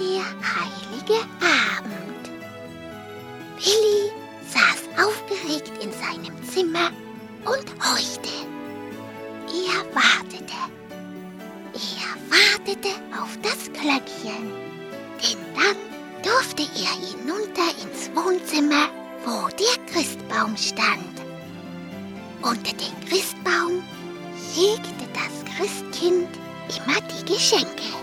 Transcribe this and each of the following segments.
der heilige Abend. Willi saß aufgeregt in seinem Zimmer und horchte. Er wartete. Er wartete auf das Glöckchen. Denn dann durfte er hinunter ins Wohnzimmer, wo der Christbaum stand. Unter den Christbaum hegte das Christkind immer die Geschenke.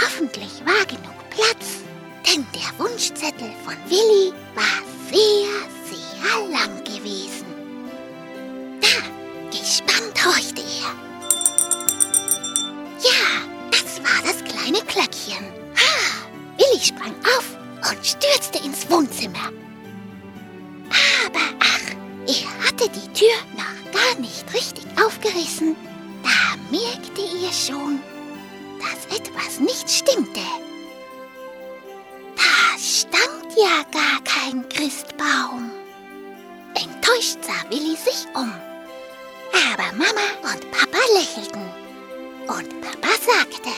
Hoffentlich war genug Platz, denn der Wunschzettel von Willi war sehr, sehr lang gewesen. Da, gespannt horchte er. Ja, das war das kleine Glöckchen. Ha! Willi sprang auf und stürzte ins Wohnzimmer. Aber ach, er hatte die Tür noch gar nicht richtig aufgerissen. Da merkte er schon, etwas nicht stimmte. Da stand ja gar kein Christbaum. Enttäuscht sah Willi sich um. Aber Mama und Papa lächelten. Und Papa sagte,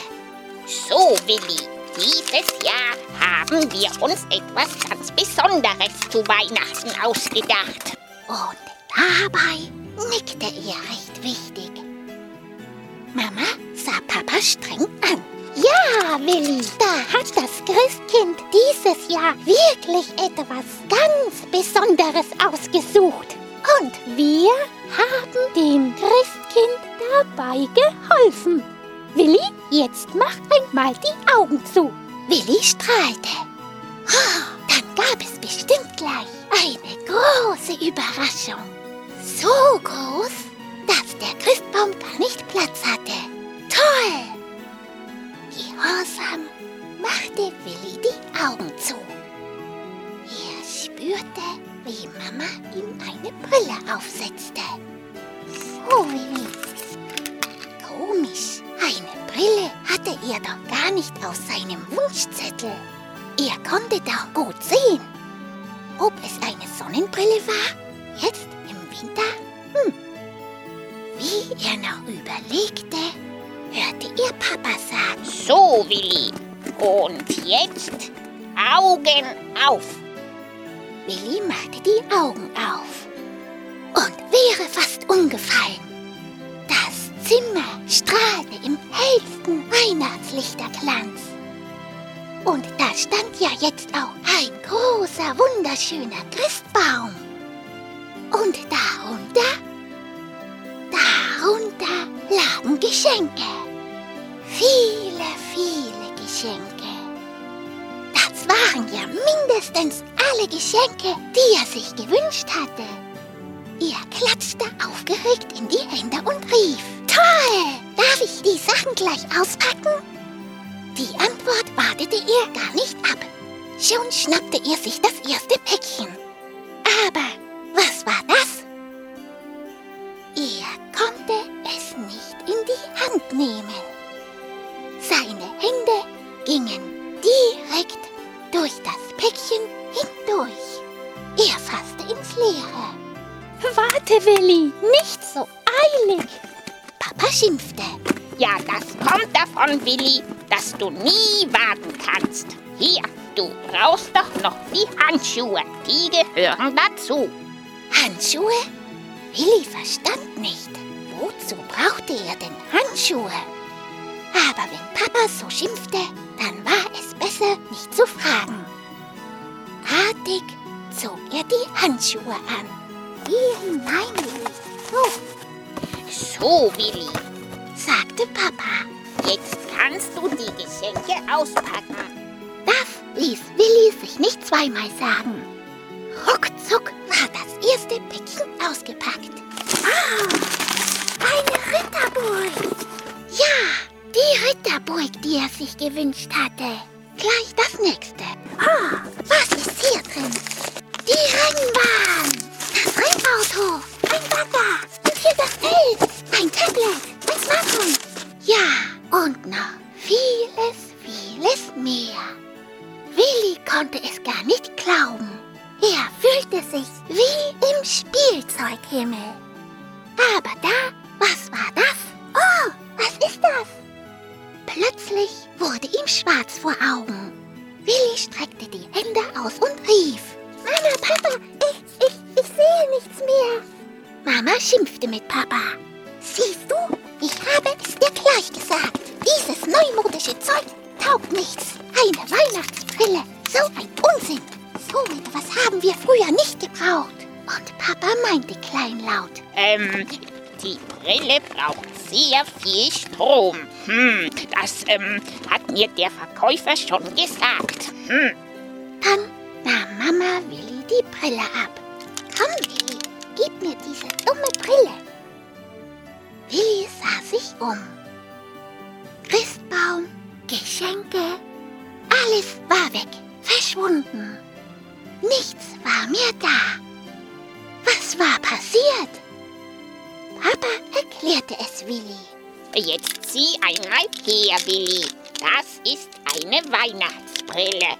So, Willi, dieses Jahr haben wir uns etwas ganz Besonderes zu Weihnachten ausgedacht. und dabei nickte er recht wichtig. Mama sah Papa streng an. Ja, da hat das Christkind dieses Jahr wirklich etwas ganz Besonderes ausgesucht. Und wir haben dem Christkind dabei geholfen. Willi, jetzt mach einmal die Augen zu. Willi strahlte. Oh, dann gab es bestimmt gleich eine große Überraschung. So groß, dass der Christbaum gar nicht aufsetzte. Oh. Komisch, eine Brille hatte er doch gar nicht auf seinem Wunschzettel. Er konnte doch gut sehen. Ob es eine Sonnenbrille war? Jetzt im Winter? Hm. Wie er noch überlegte, hörte er Papa sagen. So, Willi, und jetzt Augen auf. Willi machte die Augen auf und wäre fast umgefallen. Das Zimmer strahlte im hellsten Weihnachtslichterglanz. Und da stand ja jetzt auch ein großer, wunderschöner Christbaum. Und darunter, darunter lagen Geschenke. Viele, viele Geschenke. Das waren ja mindestens alle Geschenke, die er sich gewünscht hatte. Klatschte aufgeregt in die Hände und rief, Toll! Darf ich die Sachen gleich auspacken? Die Antwort wartete er gar nicht ab. Schon schnappte er sich das erste Päckchen. Aber was war das? Er konnte es nicht in die Hand nehmen. Warte, Willi, nicht so eilig. Papa schimpfte. Ja, das kommt davon, Willi, dass du nie warten kannst. Hier, du brauchst doch noch die Handschuhe. Die gehören dazu. Handschuhe? Willi verstand nicht. Wozu brauchte er denn Handschuhe? Aber wenn Papa so schimpfte, dann war es besser, nicht zu fragen. Artig zog er die Handschuhe an. Hier hinein, Willi. So, So, Willi, sagte Papa. jetzt kannst du die Geschenke auspacken. Das ließ Willi sich nicht zweimal sagen. Ruckzuck war das erste Päckchen ausgepackt. Ah, eine Ritterburg. Ja, die Ritterburg, die er sich gewünscht hatte. Gleich das nächste. Ah, was ist hier drin? Die Rennbahn, Bagger und hier das Feld, ein Tablet, ein Smartphone. Ja, und noch vieles, vieles mehr. Willi konnte es gar nicht glauben. Er fühlte sich wie im Spielzeughimmel. Aber da, was war das? Oh, was ist das? Plötzlich wurde ihm schwarz vor Augen. Willi streckte die Hände aus und rief. Mama, Papa, ich, ich, ich sehe nichts mehr. Mama schimpfte mit Papa. Siehst du, ich habe es dir gleich gesagt. Dieses neumodische Zeug taugt nichts. Eine Weihnachtsbrille, so ein Unsinn. So etwas haben wir früher nicht gebraucht. Und Papa meinte kleinlaut. Ähm, die Brille braucht sehr viel Strom. Hm, das ähm, hat mir der Verkäufer schon gesagt. Hm. Dann nahm Mama Willi die Brille ab. Komm, Willi, gib mir diese dumme Brille. Willi sah sich um. Christbaum, Geschenke, alles war weg, verschwunden. Nichts war mehr da. Was war passiert? Papa erklärte es Willi. Jetzt sieh einmal her, Willi. Das ist eine Weihnachtsbrille.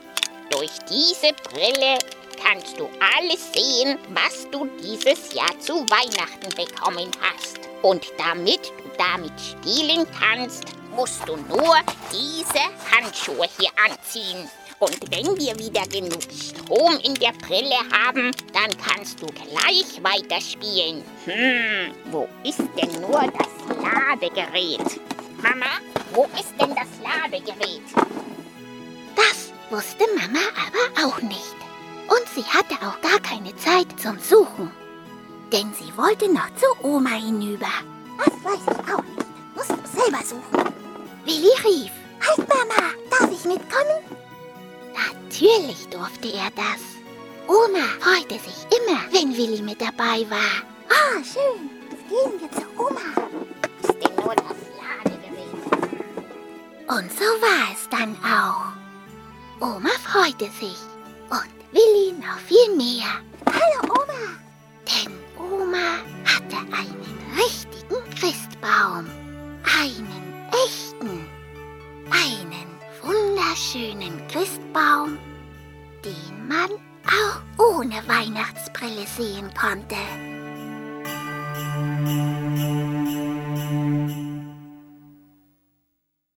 Durch diese Brille kannst du alles sehen, was du dieses Jahr zu Weihnachten bekommen hast. Und damit du damit spielen kannst, musst du nur diese Handschuhe hier anziehen. Und wenn wir wieder genug Strom in der Brille haben, dann kannst du gleich weiterspielen. Hm, wo ist denn nur das Ladegerät? Mama, wo ist denn das Ladegerät? Das wusste Mama aber auch nicht. Sie hatte auch gar keine Zeit zum Suchen. Denn sie wollte noch zu Oma hinüber. Das weiß ich auch nicht. Musst du selber suchen. Willi rief. Halt, Mama, darf ich mitkommen? Natürlich durfte er das. Oma freute sich immer, wenn Willi mit dabei war. Ah, schön. Gehen wir zu Oma. Ist denn nur das Ladegerät? Und so war es dann auch. Oma freute sich Willi noch viel mehr. Hallo Oma. Denn Oma hatte einen richtigen Christbaum. Einen echten. Einen wunderschönen Christbaum, den man auch ohne Weihnachtsbrille sehen konnte.